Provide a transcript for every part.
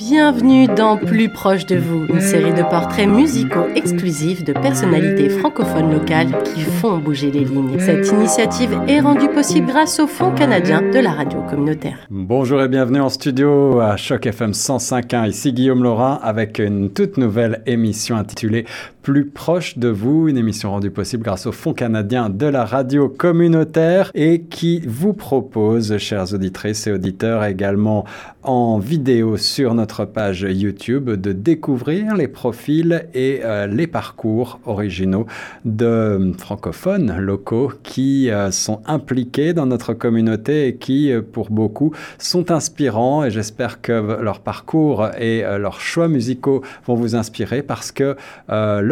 Bienvenue dans Plus proche de vous, une série de portraits musicaux exclusifs de personnalités francophones locales qui font bouger les lignes. Cette initiative est rendue possible grâce au Fonds canadien de la radio communautaire. Bonjour et bienvenue en studio à Choc FM 105.1. Ici Guillaume Laurin avec une toute nouvelle émission intitulée plus proche de vous, une émission rendue possible grâce au Fonds canadien de la radio communautaire et qui vous propose, chers auditrices et auditeurs, également en vidéo sur notre page YouTube, de découvrir les profils et euh, les parcours originaux de francophones locaux qui euh, sont impliqués dans notre communauté et qui, euh, pour beaucoup, sont inspirants. Et j'espère que leur parcours et leurs choix musicaux vont vous inspirer parce que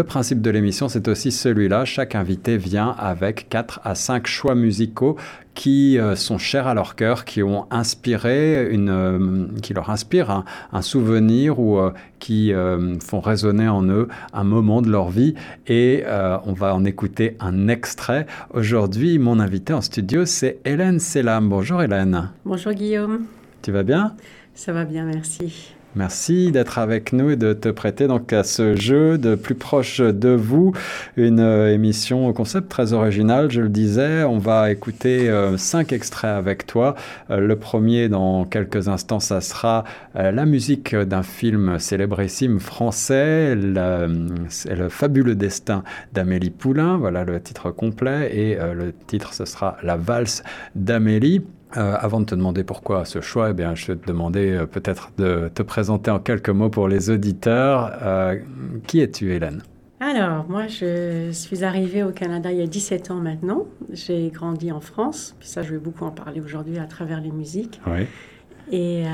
principe de l'émission, c'est aussi celui-là. Chaque invité vient avec 4 à 5 choix musicaux qui euh, sont chers à leur cœur, qui ont inspiré une, euh, qui leur inspirent un, souvenir ou euh, qui font résonner en eux un moment de leur vie. Et on va en écouter un extrait. Aujourd'hui, mon invité en studio, c'est Hélène Selam. Bonjour Hélène. Bonjour Guillaume. Tu vas bien? Ça va bien, merci. Merci d'être avec nous et de te prêter donc à ce jeu de plus proche de vous, une euh, émission au concept très original, je le disais. On va écouter euh, cinq extraits avec toi. Euh, le premier, dans quelques instants, ça sera la musique d'un film célébrissime français, le fabuleux destin d'Amélie Poulain. Voilà le titre complet et le titre ce sera La valse d'Amélie. Euh, avant de te demander pourquoi ce choix, eh bien, je vais te demander euh, peut-être de te présenter en quelques mots pour les auditeurs. Euh, qui es-tu, Hélène? Alors, moi, je suis arrivée au Canada il y a 17 ans maintenant. J'ai grandi en France, puis ça, je vais beaucoup en parler aujourd'hui à travers les musiques. Oui. Et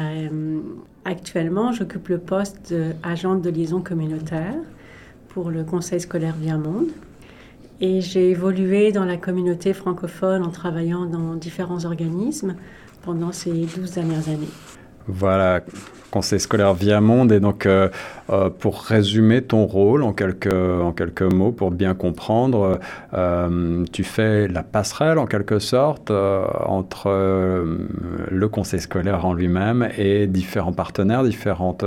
actuellement, j'occupe le poste d'agente de liaison communautaire pour le Conseil scolaire Monde. Et j'ai évolué dans la communauté francophone en travaillant dans différents organismes pendant ces 12 dernières années. Voilà, conseil scolaire via monde. Et donc, euh, euh, pour résumer ton rôle en quelques, en quelques mots, pour bien comprendre, euh, tu fais la passerelle en quelque sorte entre le conseil scolaire en lui-même et différents partenaires, différentes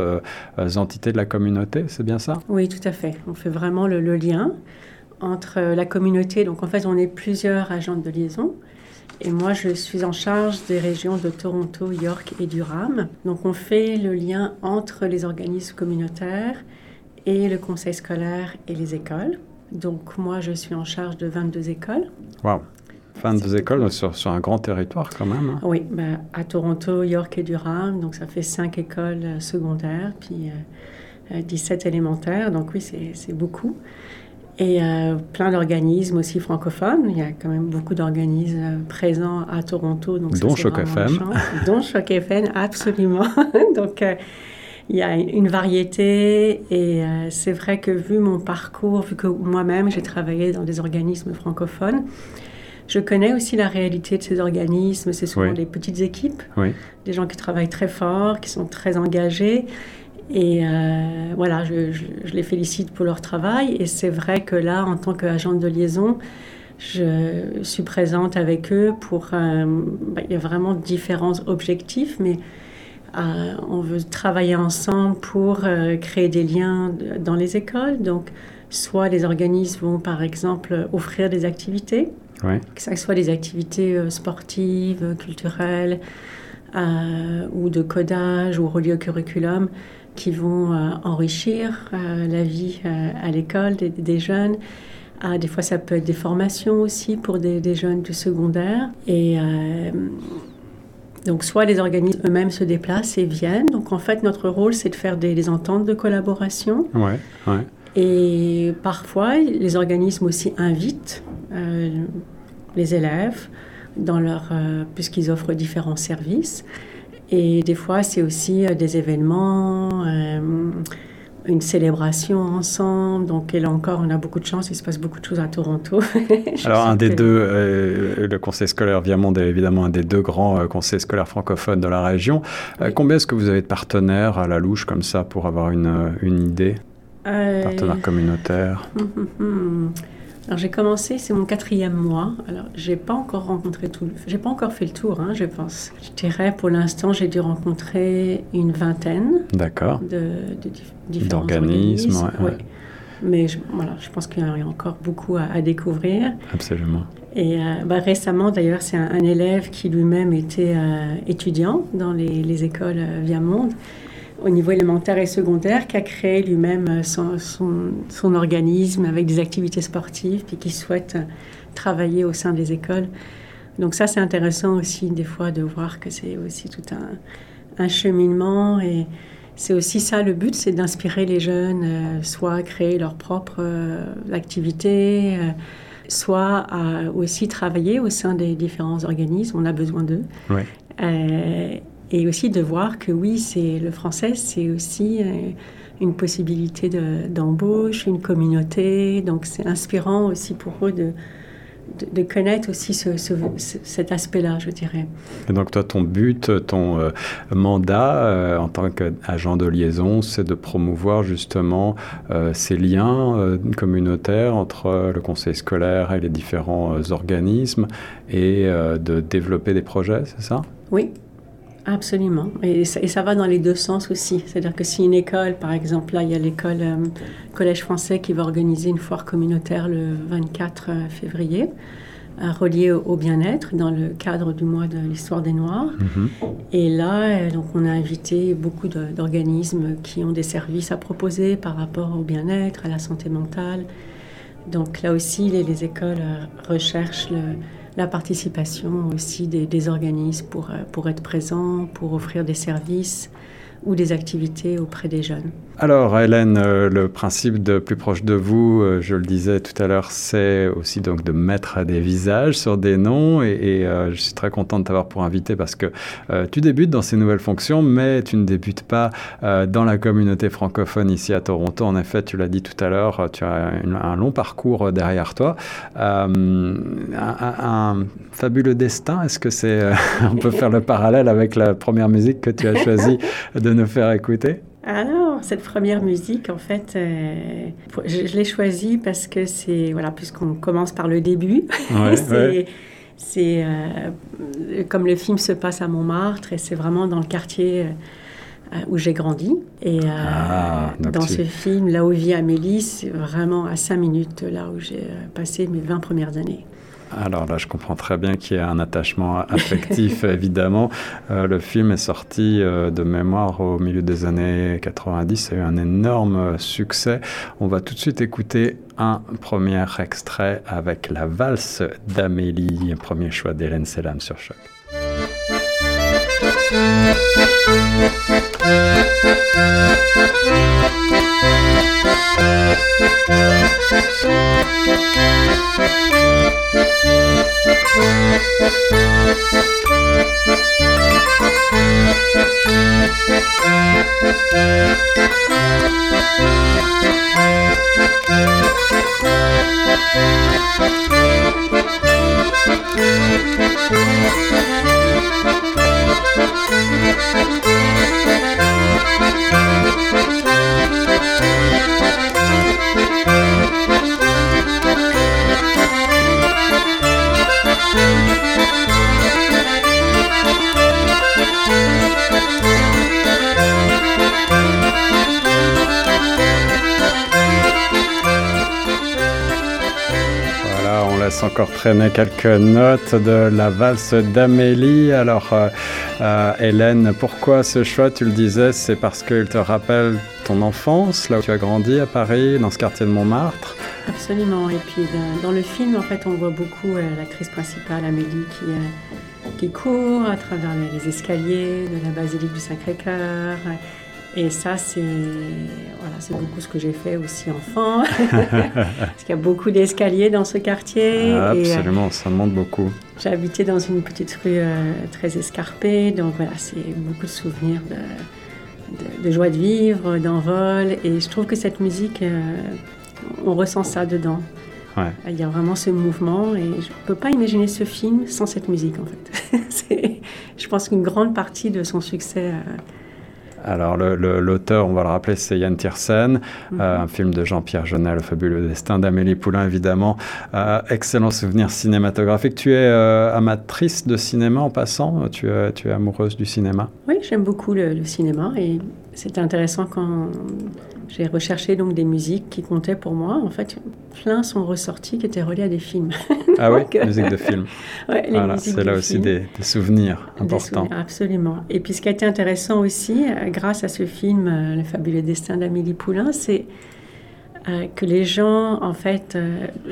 entités de la communauté. C'est bien ça? Oui, tout à fait. On fait vraiment le, le lien entre la communauté. Donc en fait, on est plusieurs agents de liaison. Et moi, je suis en charge des régions de Toronto, York et Durham. Donc on fait le lien entre les organismes communautaires et le conseil scolaire et les écoles. Donc moi, je suis en charge de 22 écoles. Wow 22 écoles sur, sur, un grand territoire quand même. Hein. Oui, bah, à Toronto, York et Durham. Donc ça fait 5 écoles euh, secondaires, puis 17 euh, euh, élémentaires. Donc oui, c'est beaucoup et euh, plein d'organismes aussi francophones. Il y a quand même beaucoup d'organismes présents à Toronto. Donc dont Choc FM. dont Choc FM, absolument. donc, euh, il y a une variété et euh, c'est vrai que vu mon parcours, vu que moi-même j'ai travaillé dans des organismes francophones, je connais aussi la réalité de ces organismes. C'est souvent des petites équipes, des gens qui travaillent très fort, qui sont très engagés et euh, voilà, je, les félicite pour leur travail. Et c'est vrai que là, en tant qu'agente de liaison, je suis présente avec eux pour... Euh, bah, il y a vraiment différents objectifs, mais euh, on veut travailler ensemble pour créer des liens dans les écoles. Donc, soit les organismes vont, par exemple, offrir des activités, que ce soit des activités sportives, culturelles, ou de codage ou reliées au curriculum qui vont euh, enrichir euh, la vie euh, à l'école des, jeunes. Ah, des fois, ça peut être des formations aussi pour des, jeunes du secondaire. Et donc, soit les organismes eux-mêmes se déplacent et viennent. Donc, en fait, notre rôle, c'est de faire des, ententes de collaboration. Ouais, ouais. Et parfois, les organismes aussi invitent les élèves dans leur, puisqu'ils offrent différents services. Et des fois, c'est aussi euh, des événements, euh, une célébration ensemble. Donc, là encore, on a beaucoup de chance. Il se passe beaucoup de choses à Toronto. Alors, un des deux, euh, le conseil scolaire Viamonde est évidemment un des deux grands conseils scolaires francophones de la région. combien est-ce que vous avez de partenaires à la louche comme ça pour avoir une, une idée? Partenaires communautaires Alors j'ai commencé, c'est mon quatrième mois. Alors j'ai pas encore rencontré tout, j'ai pas encore fait le tour, hein, je pense. Je dirais pour l'instant j'ai dû rencontrer une vingtaine. D'accord. De, de d'organismes. Ouais, Mais je, voilà, je pense qu'il y a encore beaucoup à, découvrir. Absolument. Et euh, bah, récemment, d'ailleurs, c'est un, élève qui lui-même était euh, étudiant dans les, les écoles euh, Via Monde au niveau élémentaire et secondaire qui a créé lui-même euh, son, son, organisme avec des activités sportives puis qui souhaite euh, travailler au sein des écoles. Donc ça, c'est intéressant aussi des fois de voir que c'est aussi tout un, un, cheminement et c'est aussi ça le but, c'est d'inspirer les jeunes, euh, soit à créer leur propre activité, soit à aussi travailler au sein des différents organismes. On a besoin d'eux. Ouais et aussi de voir que oui, c'est le français, c'est aussi euh, une possibilité d'embauche, une communauté. Donc c'est inspirant aussi pour eux de, de, connaître aussi ce, cet aspect-là, je dirais. Et donc toi, ton but, ton euh, mandat euh, en tant qu'agent de liaison, c'est de promouvoir justement ces liens communautaires entre le conseil scolaire et les différents organismes et de développer des projets, c'est ça? Oui, Absolument. Et ça, va dans les deux sens aussi. C'est-à-dire que si une école, par exemple, là, il y a l'école euh, Collège français qui va organiser une foire communautaire le 24 euh, février, euh, reliée au, bien-être dans le cadre du mois de l'histoire des Noirs. Mm-hmm. Et là, donc, on a invité beaucoup d'organismes qui ont des services à proposer par rapport au bien-être, à la santé mentale. Donc là aussi, les, les écoles recherchent le la participation aussi des, organismes pour, euh, pour être présents, pour offrir des services ou des activités auprès des jeunes. Alors Hélène, euh, le principe de plus proche de vous, euh, je le disais tout à l'heure, c'est aussi donc de mettre des visages sur des noms et, euh, je suis très content de t'avoir pour invité parce que tu débutes dans ces nouvelles fonctions mais tu ne débutes pas dans la communauté francophone ici à Toronto. En effet, tu l'as dit tout à l'heure, tu as un long parcours derrière toi. Un, un, fabuleux destin, est-ce que c'est... on peut faire le parallèle avec la première musique que tu as choisi de nous faire écouter alors, cette première musique, en fait, euh, je, l'ai choisie parce que c'est, voilà, puisqu'on commence par le début, c'est, euh, comme le film se passe à Montmartre et c'est vraiment dans le quartier euh, où j'ai grandi. Et ah, dans ce film, là où vit Amélie, c'est vraiment à cinq minutes là où j'ai passé mes 20 premières années. Alors là, je comprends très bien qu'il y a un attachement affectif, évidemment. Euh, le film est sorti euh, de mémoire au milieu des années 90. Ça a eu un énorme succès. On va tout de suite écouter un premier extrait avec la valse d'Amélie, premier choix d'Hélène Selam sur Choc. encore traîner quelques notes de la valse d'Amélie. Alors, euh, euh, Hélène, pourquoi ce choix Tu le disais, c'est parce qu'il te rappelle ton enfance, là où tu as grandi à Paris, dans ce quartier de Montmartre? Absolument. Et puis, dans le film, en fait, on voit beaucoup euh, l'actrice principale, Amélie, qui court à travers les escaliers de la basilique du Sacré-Cœur. Et ça, c'est voilà, c'est beaucoup ce que j'ai fait aussi enfant. Parce qu'il y a beaucoup d'escaliers dans ce quartier. Ah, absolument, ça monte beaucoup. J'ai habité dans une petite rue euh, très escarpée. Donc voilà, c'est beaucoup de souvenirs de, de, joie de vivre, d'envol. Et je trouve que cette musique, euh, on ressent ça dedans. Ouais. Il y a vraiment ce mouvement et je ne peux pas imaginer ce film sans cette musique en fait. je pense qu'une grande partie de son succès... Euh, Alors l'auteur, on va le rappeler, c'est Yann Tiersen, mhm. euh, un film de Jean-Pierre Jeunet, Le fabuleux destin d'Amélie Poulain, évidemment. Euh, excellent souvenir cinématographique. Tu es euh, amatrice de cinéma en passant tu es, tu es amoureuse du cinéma? Oui, j'aime beaucoup le, le cinéma et c'était intéressant quand j'ai recherché donc des musiques qui comptaient pour moi. En fait, plein sont ressortis qui étaient reliés à des films. Ah oui, musique de film. ouais, voilà, c'est là aussi des, souvenirs importants. absolument. Et puis ce qui a été intéressant aussi, euh, grâce à ce film, euh, Le fabuleux destin d'Amélie Poulain, c'est euh, que les gens, en fait,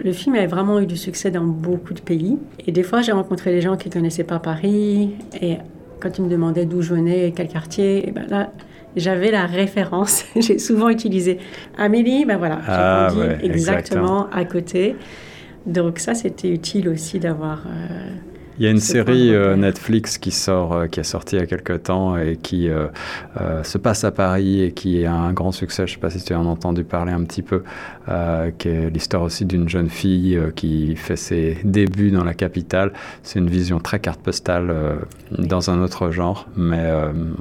le film a vraiment eu du succès dans beaucoup de pays. Et des fois, j'ai rencontré des gens qui ne connaissaient pas Paris. Et quand ils me demandaient d'où je venais, quel quartier, et ben là, j'avais la référence. j'ai souvent utilisé Amélie, ben voilà, ah, exactement, à côté. Donc ça, c'était utile aussi d'avoir euh, il y a une série euh, Netflix qui sort, euh, qui est sortie il y a quelques temps et qui euh, se passe à Paris et qui a un grand succès. Je ne sais pas si tu en as entendu parler un petit peu, qui est l'histoire aussi d'une jeune fille qui fait ses débuts dans la capitale. C'est une vision très carte postale dans un autre genre, mais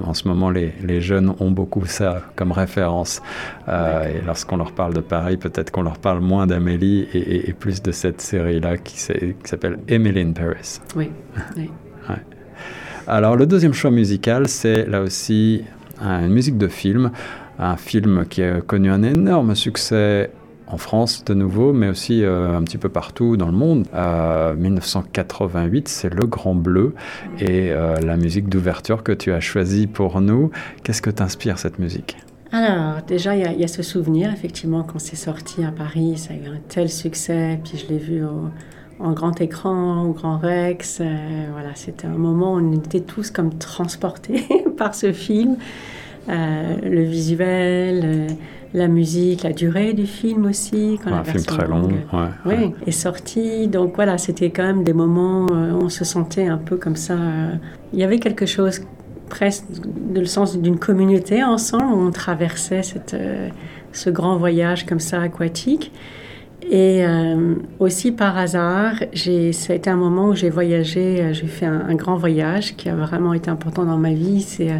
en ce moment, les, les, jeunes ont beaucoup ça comme référence. et lorsqu'on leur parle de Paris, peut-être qu'on leur parle moins d'Amélie et, et, plus de cette série-là qui s'appelle Emily in Paris. Oui. Alors le deuxième choix musical, c'est là aussi une musique de film, un film qui a connu un énorme succès en France de nouveau, mais aussi euh, un petit peu partout dans le monde. 1988, c'est Le Grand Bleu. Et euh, la musique d'ouverture que tu as choisie pour nous. Qu'est-ce que t'inspire cette musique? Alors, déjà, il y, y, a ce souvenir, effectivement, quand c'est sorti à Paris, ça a eu un tel succès, puis je l'ai vu au, en grand écran, au Grand Rex. Euh, voilà, c'était un moment où on était tous comme transportés par ce film. Euh, le visuel, euh, la musique, la durée du film aussi. Quand un film très long, oui, est sorti. Donc voilà, c'était quand même des moments où on se sentait un peu comme ça. Il y avait quelque chose presque de le sens d'une communauté ensemble où on traversait cette, ce grand voyage comme ça aquatique. Et euh, aussi par hasard, ça a été un moment où j'ai voyagé, euh, j'ai fait un, grand voyage qui a vraiment été important dans ma vie. C'est, euh,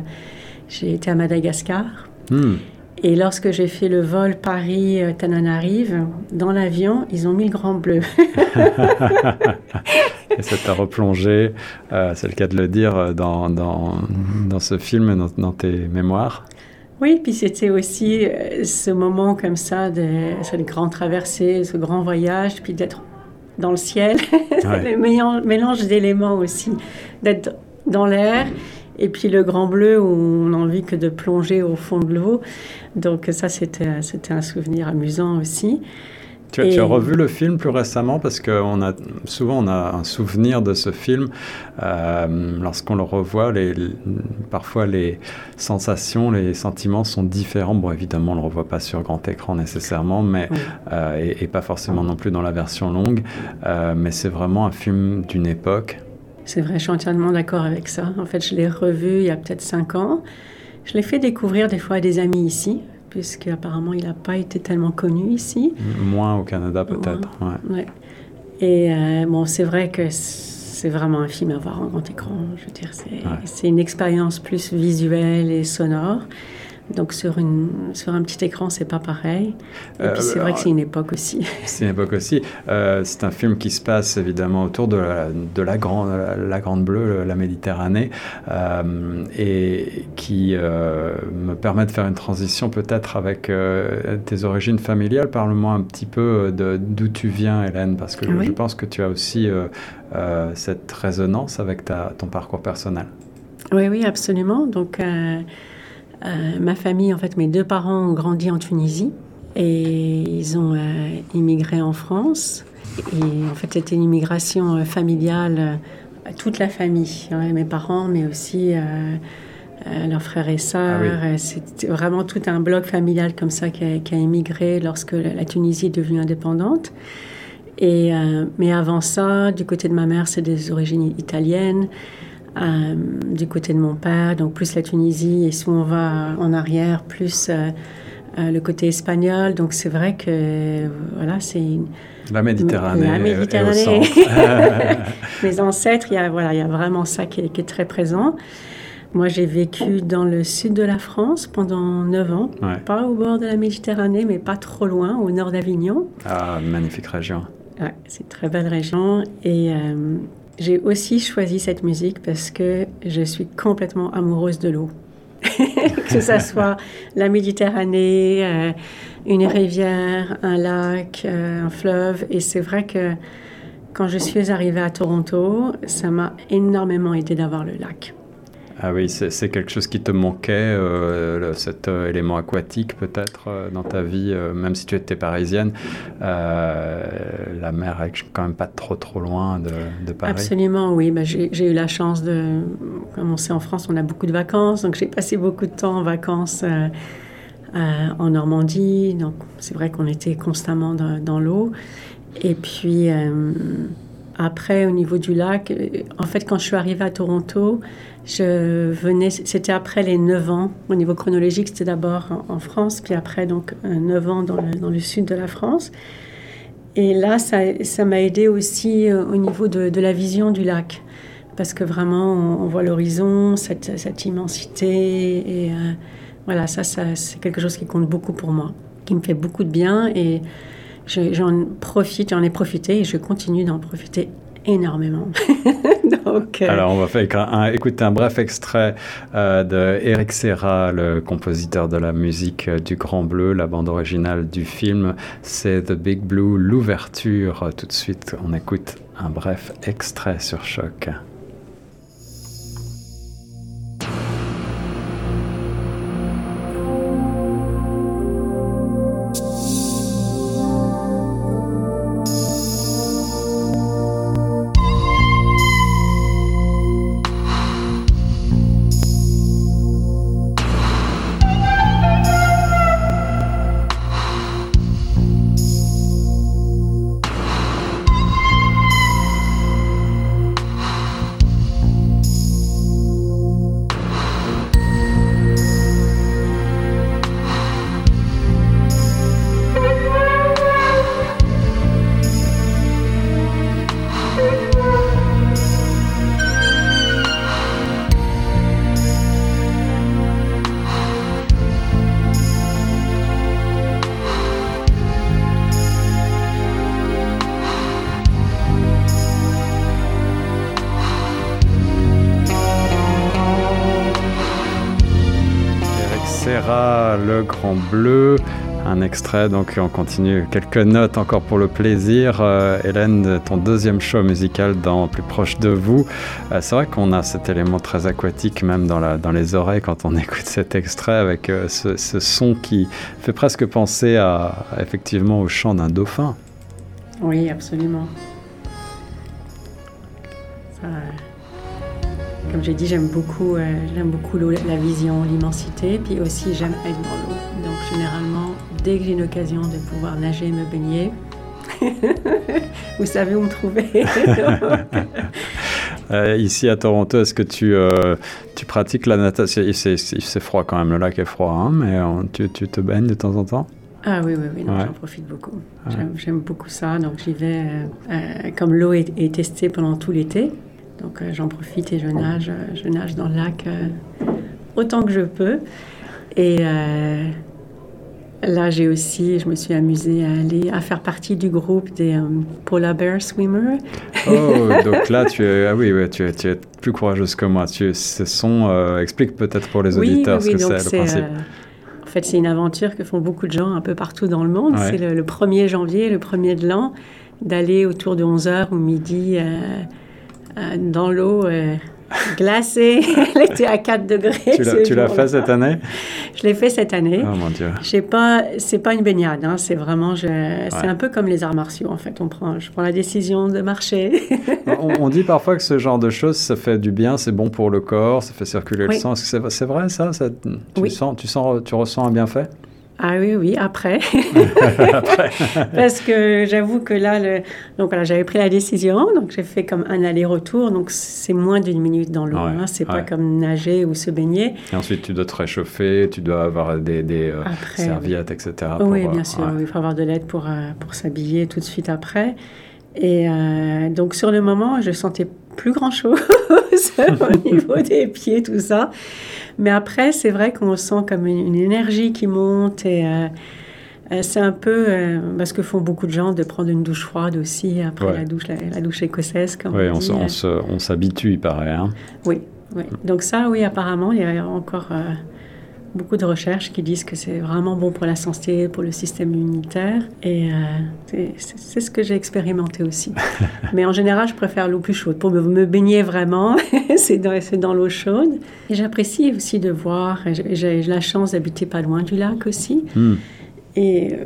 j'ai été à Madagascar. Hmm. Et lorsque j'ai fait le vol Paris-Tananarive, dans l'avion, ils ont mis le grand bleu. et ça t'a replongé, c'est le cas de le dire, dans, dans, dans ce film, dans, dans tes mémoires? Oui, puis c'était aussi euh, ce moment comme ça, de cette grande traversée, ce grand voyage, puis d'être dans le ciel, le mélange d'éléments aussi, d'être dans l'air, et puis le grand bleu où on n'a envie que de plonger au fond de l'eau. Donc ça, c'était un souvenir amusant aussi. Tu, as revu le film plus récemment parce que a, souvent on a un souvenir de ce film. Euh, lorsqu'on le revoit, les, parfois les sensations, les sentiments sont différents. Bon, évidemment, on ne le revoit pas sur grand écran nécessairement, mais, euh, et, pas forcément non plus dans la version longue. Euh, mais c'est vraiment un film d'une époque. C'est vrai, je suis entièrement d'accord avec ça. En fait, je l'ai revu il y a peut-être cinq ans. Je l'ai fait découvrir des fois à des amis ici, puisqu'apparemment il n'a pas été tellement connu ici. Moins au Canada peut-être. Ouais. Et euh, bon, c'est vrai que c'est vraiment un film à voir en grand écran. Je veux dire, c'est une expérience plus visuelle et sonore. Donc sur, une, sur un petit écran, c'est pas pareil. Et puis c'est vrai que c'est une époque aussi. C'est une époque aussi. Euh, c'est un film qui se passe évidemment autour de la, de la, grande, la Grande Bleue, la Méditerranée, euh, et qui euh, me permet de faire une transition peut-être avec tes origines familiales. Parle-moi un petit peu d'où tu viens, Hélène, parce que je pense que tu as aussi cette résonance avec ta, ton parcours personnel. Oui, oui, absolument. Donc euh, ma famille, en fait, mes deux parents ont grandi en Tunisie et ils ont euh, immigré en France. Et en fait, c'était une immigration euh, familiale, toute la famille, hein, mes parents, mais aussi leurs frères et sœurs. Ah c'était vraiment tout un bloc familial comme ça qui a, qui a immigré lorsque la Tunisie est devenue indépendante. Et, mais avant ça, du côté de ma mère, c'est des origines italiennes. Euh, du côté de mon père, donc plus la Tunisie, et si on va en arrière, plus euh, euh, le côté espagnol. Donc c'est vrai que voilà, c'est la Méditerranée. La Méditerranée. Mes ancêtres, il y a voilà, il y a vraiment ça qui est, qui est très présent. Moi, j'ai vécu dans le sud de la France pendant 9 ans, pas au bord de la Méditerranée, mais pas trop loin, au nord d'Avignon. Ah, magnifique région. Ouais, c'est une très belle région. Et euh, j'ai aussi choisi cette musique parce que je suis complètement amoureuse de l'eau. que ce soit la Méditerranée, euh, une rivière, un lac, euh, un fleuve. Et c'est vrai que quand je suis arrivée à Toronto, ça m'a énormément aidé d'avoir le lac. Ah oui, c'est quelque chose qui te manquait, euh, cet euh, élément aquatique peut-être euh, dans ta vie, même si tu étais parisienne. la mer est quand même pas trop trop loin de, Paris. Absolument, oui. Bah, j'ai eu la chance de, comme on sait en France, on a beaucoup de vacances, donc j'ai passé beaucoup de temps en vacances en Normandie. Donc c'est vrai qu'on était constamment dans l'eau. Et puis après, au niveau du lac, en fait, quand je suis arrivée à Toronto, je venais, c'était après les 9 ans. Au niveau chronologique, c'était d'abord en, France, puis après, donc, 9 ans dans le, dans le, sud de la France. Et là, ça, ça m'a aidé aussi euh, au niveau de, de, la vision du lac. Parce que vraiment, on, voit l'horizon, cette, cette, immensité. Et euh, voilà, ça, ça c'est quelque chose qui compte beaucoup pour moi, qui me fait beaucoup de bien. Et j'en profite, j'en ai profité et je continue d'en profiter énormément. Euh, Alors, on va faire un, écouter un bref extrait euh, de Eric Serra, le compositeur de la musique euh, du Grand Bleu. La bande originale du film, c'est The Big Blue, l'ouverture. Tout de suite, on écoute un bref extrait sur Choc. Le Grand Bleu. Un extrait, donc on continue. Quelques notes encore pour le plaisir. Euh, Hélène, ton deuxième show musical dans Plus proche de vous. Euh, c'est vrai qu'on a cet élément très aquatique même dans, les oreilles quand on écoute cet extrait avec euh, ce, son qui fait presque penser à, effectivement au chant d'un dauphin. Oui, absolument. Comme j'ai dit, j'aime beaucoup, euh, j'aime beaucoup la vision, l'immensité, puis aussi j'aime être dans l'eau. Donc généralement, dès que j'ai une occasion de pouvoir nager, me baigner, vous savez où me trouver. Euh, ici à Toronto, est-ce que tu, euh, tu pratiques la natation C'est froid quand même, le lac est froid, hein, mais tu, tu, te baignes de temps en temps? Ah oui, oui, oui, j'en profite beaucoup. J'aime beaucoup ça. Donc j'y vais, comme l'eau est, est, testée pendant tout l'été, donc euh, j'en profite et je nage, euh, je nage dans le lac euh, autant que je peux. Et là, j'ai aussi, je me suis amusée à aller, à faire partie du groupe des Polar Bear Swimmers. Oh, donc là, tu es, ah oui, tu, es, tu es plus courageuse que moi. Tu, ce sont, explique peut-être pour les auditeurs ce que c'est le principe. en fait, c'est une aventure que font beaucoup de gens un peu partout dans le monde. C'est le, 1er janvier, le 1er de l'an, d'aller autour de 11h ou midi euh, dans l'eau euh, glacée. Elle était à 4 degrés. Tu l'as fait cette année? Je l'ai fait cette année. Oh mon Dieu. Ce pas, c'est pas une baignade, hein, c'est vraiment, c'est un peu comme les arts martiaux en fait. On prend, je prends la décision de marcher. on, dit parfois que ce genre de choses, ça fait du bien, c'est bon pour le corps, ça fait circuler le sang. Est-ce que c'est, vrai ça, tu, sens, tu, sens, tu ressens un bienfait? Ah oui, oui, après. Parce que j'avoue que là, le... donc voilà, j'avais pris la décision, donc j'ai fait comme un aller-retour, donc c'est moins d'une minute dans l'eau, hein, c'est pas comme nager ou se baigner. Et ensuite, tu dois te réchauffer, tu dois avoir des, des euh, serviettes, etc. oui, bien sûr, il faut avoir de l'aide pour, euh, pour s'habiller tout de suite après. Et euh, donc sur le moment, je sentais plus grand-chose au niveau des pieds, tout ça. Mais après, c'est vrai qu'on sent comme une, énergie qui monte et euh, euh, c'est un peu parce que font beaucoup de gens de prendre une douche froide aussi après la douche, la, douche écossaise. Comme oui, on, on s'habitue, il paraît. Hein. Oui, oui. Donc ça, oui, apparemment, il y a encore beaucoup de recherches qui disent que c'est vraiment bon pour la santé, pour le système immunitaire. Et euh, c'est ce que j'ai expérimenté aussi. Mais en général, je préfère l'eau plus chaude. Pour me, baigner vraiment, c'est dans, dans l'eau chaude. Et j'apprécie aussi de voir, j'ai la chance d'habiter pas loin du lac aussi. Hmm. Et euh,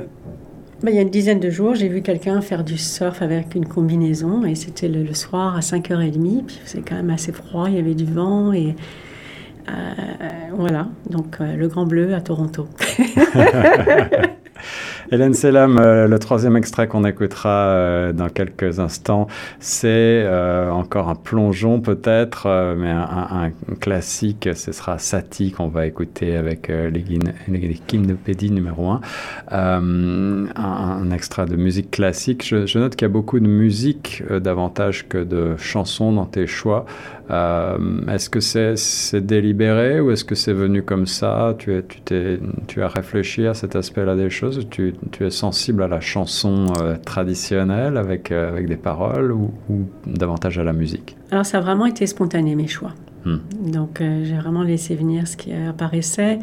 ben, il y a une dizaine de jours, j'ai vu quelqu'un faire du surf avec une combinaison. Et c'était le, le, soir à 5h30. Puis c'est quand même assez froid, il y avait du vent. Et voilà, donc euh, le Grand Bleu à Toronto. Hélène Selam, euh, le troisième extrait qu'on écoutera euh, dans quelques instants, c'est euh, encore un plongeon peut-être, mais un, classique, ce sera Satie qu'on va écouter avec les numéro 1. Un, extrait de musique classique. Je, note qu'il y a beaucoup de musique davantage que de chansons dans tes choix. est-ce que c'est délibéré ou est-ce que c'est venu comme ça? Tu, tu as réfléchi à cet aspect-là des choses? Tu, tu es sensible à la chanson euh, traditionnelle avec, euh, avec des paroles ou, davantage à la musique? Alors ça a vraiment été spontané mes choix. Hmm. Donc euh, j'ai vraiment laissé venir ce qui apparaissait,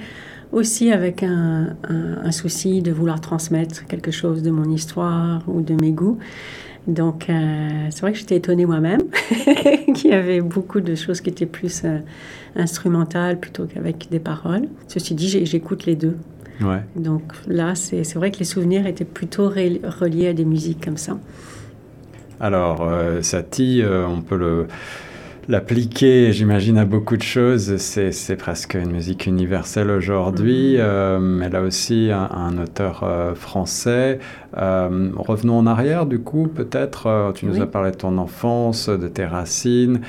aussi avec un, un, souci de vouloir transmettre quelque chose de mon histoire ou de mes goûts. Donc c'est vrai que j'étais étonnée moi-même qu'il y avait beaucoup de choses qui étaient plus instrumentales plutôt qu'avec des paroles. Ceci dit, j'écoute les deux. Donc là, c'est vrai que les souvenirs étaient plutôt reliés à des musiques comme ça. Alors, euh, Satie, euh, on peut le l'appliquer, j'imagine, à beaucoup de choses. C'est presque une musique universelle aujourd'hui. Mm-hmm. Euh, mais là aussi, un, auteur euh, français. Euh, revenons en arrière, du coup, peut-être. tu nous as parlé de ton enfance, de tes racines.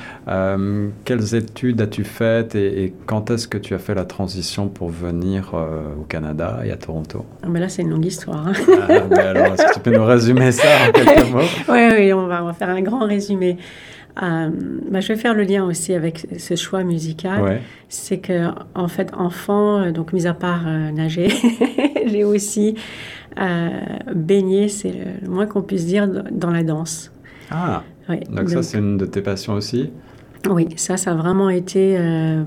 quelles études as-tu faites et, quand est-ce que tu as fait la transition pour venir au Canada et à Toronto? Ah, mais Là, c'est une longue histoire. Hein. Ah, alors, est-ce que tu peux nous résumer ça en quelques mots? Oui, on va, on va faire un grand résumé. Euh, bah, je vais faire le lien aussi avec ce choix musical. C'est que, en fait, enfant, euh, donc mis à part euh, nager, j'ai aussi baigné, c'est le, moins qu'on puisse dire, dans la danse. Ah, donc, ça, c'est une de tes passions aussi? Oui, ça, ça a vraiment été euh,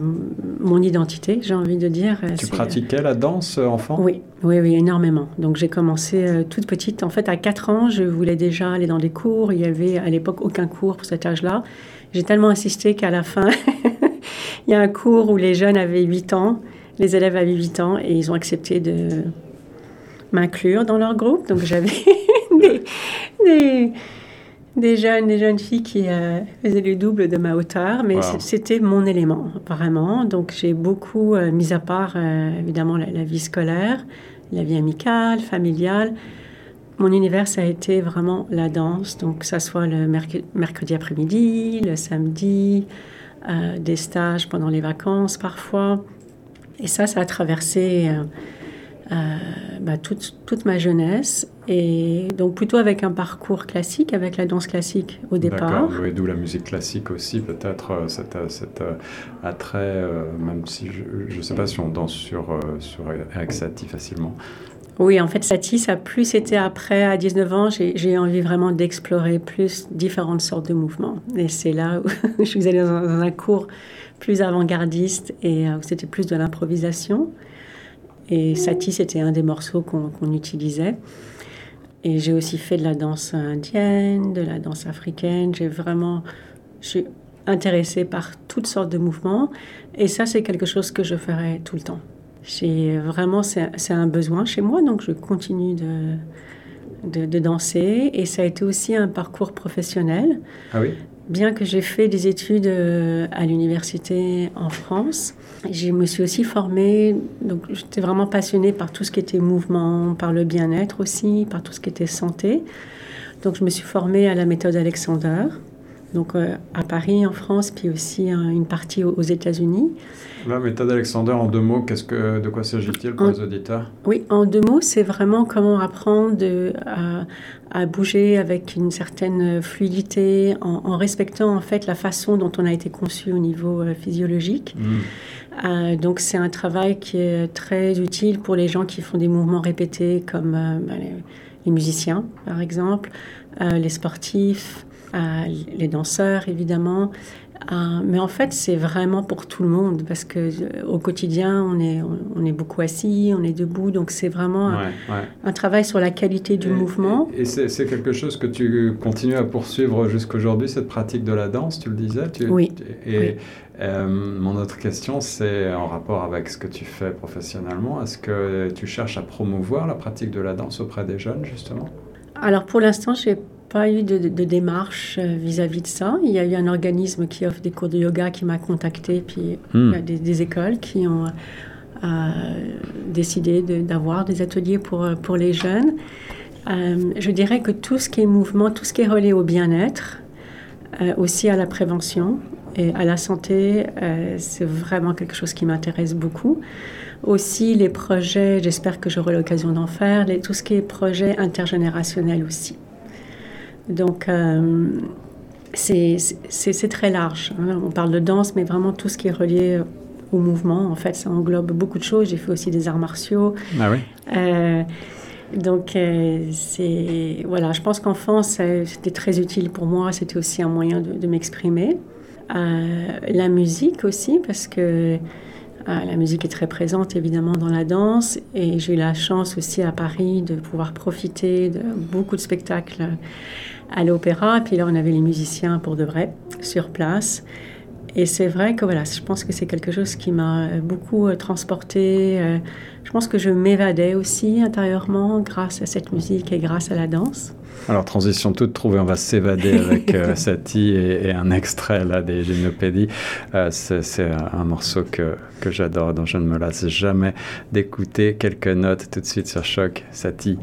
mon identité, j'ai envie de dire. Tu pratiquais la danse euh, enfant? Oui, oui, oui, énormément. Donc j'ai commencé euh, toute petite. En fait, à 4 ans, je voulais déjà aller dans des cours. Il y avait à l'époque aucun cours pour cet âge-là. J'ai tellement insisté qu'à la fin, il y a un cours où les jeunes avaient 8 ans, les élèves avaient 8 ans, et ils ont accepté de m'inclure dans leur groupe. Donc j'avais des des jeunes, des jeunes filles qui euh, faisaient le double de ma hauteur, mais c'était mon élément, apparemment. Donc j'ai beaucoup, euh, mis à part euh, évidemment la, vie scolaire, la vie amicale, familiale, mon univers, ça a été vraiment la danse. Donc que ça soit le mercredi après-midi, le samedi, des stages pendant les vacances parfois. Et ça, ça a traversé bah, toute, toute, ma jeunesse. Et donc plutôt avec un parcours classique, avec la danse classique au départ. Oui, d'où la musique classique aussi, peut-être euh, cet, euh, cet attrait, même si je ne sais pas si on danse sur, sur avec Satie facilement. Oui, en fait, Satie, ça a plus été après, à 19 ans, j'ai envie vraiment d'explorer plus différentes sortes de mouvements. Et c'est là où je suis allée dans un, cours plus avant-gardiste et où c'était plus de l'improvisation. Et Sati, c'était un des morceaux qu'on utilisait. Et j'ai aussi fait de la danse indienne, de la danse africaine. J'ai vraiment, je suis intéressée par toutes sortes de mouvements. Et ça, c'est quelque chose que je ferai tout le temps. Vraiment, c'est un besoin chez moi, donc je continue de, de, de, danser. Et ça a été aussi un parcours professionnel. Ah oui? Bien que j'ai fait des études euh, à l'université en France, je me suis aussi formée, donc j'étais vraiment passionnée par tout ce qui était mouvement, par le bien-être aussi, par tout ce qui était santé. Donc je me suis formée à la méthode Alexander, donc à Paris, en France, puis aussi une partie aux États-Unis. La méthode Alexander, en deux mots, qu'est-ce que, de quoi s'agit-il pour les auditeurs? Oui, en deux mots, c'est vraiment comment apprendre à, à, bouger avec une certaine fluidité, en, respectant en fait la façon dont on a été conçu au niveau euh, physiologique. Hmm. Euh, donc c'est un travail qui est très utile pour les gens qui font des mouvements répétés, comme euh, bah, les, musiciens, par exemple, les sportifs, les danseurs, évidemment. Euh, mais en fait, c'est vraiment pour tout le monde parce que euh, au quotidien, on est, on, est beaucoup assis, on est debout, donc c'est vraiment un, travail sur la qualité du mouvement. Et, c'est quelque chose que tu continues à poursuivre jusqu'aujourd'hui, cette pratique de la danse, tu le disais? Oui. Et euh, mon autre question, c'est en rapport avec ce que tu fais professionnellement. Est-ce que tu cherches à promouvoir la pratique de la danse auprès des jeunes, justement? Alors pour l'instant, j'ai pas eu de, démarche euh, vis-à-vis de ça. Il y a eu un organisme qui offre des cours de yoga qui m'a contacté, puis hmm. il y a des, écoles qui ont euh, décidé d'avoir des ateliers pour, euh, pour les jeunes. je dirais que tout ce qui est mouvement, tout ce qui est relié au bien-être, aussi à la prévention et à la santé, c'est vraiment quelque chose qui m'intéresse beaucoup. Aussi les projets, j'espère que j'aurai l'occasion d'en faire, les, tout ce qui est projet intergénérationnel aussi. Donc, euh, c'est très large. Hein. On parle de danse, mais vraiment tout ce qui est relié au mouvement, en fait, ça englobe beaucoup de choses. J'ai fait aussi des arts martiaux. Ah oui. Euh, donc, euh, c'est voilà, je pense qu'enfant, c'était très utile pour moi. C'était aussi un moyen de, m'exprimer. la musique aussi, parce que la musique est très présente évidemment dans la danse et j'ai eu la chance aussi à Paris de pouvoir profiter de beaucoup de spectacles à l'opéra. Puis là, on avait les musiciens pour de vrai sur place. Et c'est vrai que voilà, je pense que c'est quelque chose qui m'a beaucoup euh, transporté. Euh, je pense que je m'évadais aussi intérieurement grâce à cette musique et grâce à la danse. Alors, transition toute trouvée, on va s'évader avec euh, Satie et, un extrait là, des Gymnopédies. c'est un morceau que, que j'adore, dont je ne me lasse jamais d'écouter. Quelques notes tout de suite sur Choc. Satie.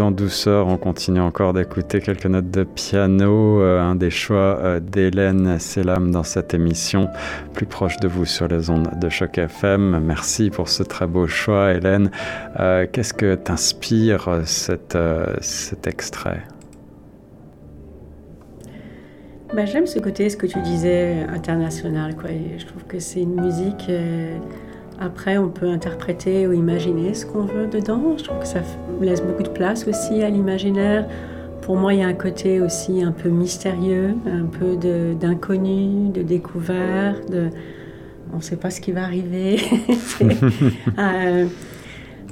En douceur, on continue encore d'écouter quelques notes de piano, euh, un des choix euh, d'Hélène Selam dans cette émission, plus proche de vous sur les ondes de Choc FM. Merci pour ce très beau choix, Hélène. Euh, qu'est-ce que t'inspire cet extrait? Bah, J'aime ce côté, ce que tu disais, international. Quoi. je trouve que c'est une musique après, on peut interpréter ou imaginer ce qu'on veut dedans. Je trouve que ça laisse beaucoup de place aussi à l'imaginaire. Pour moi, il y a un côté aussi un peu mystérieux, un peu d'inconnu, de, découvert, de on ne sait pas ce qui va arriver. Euh,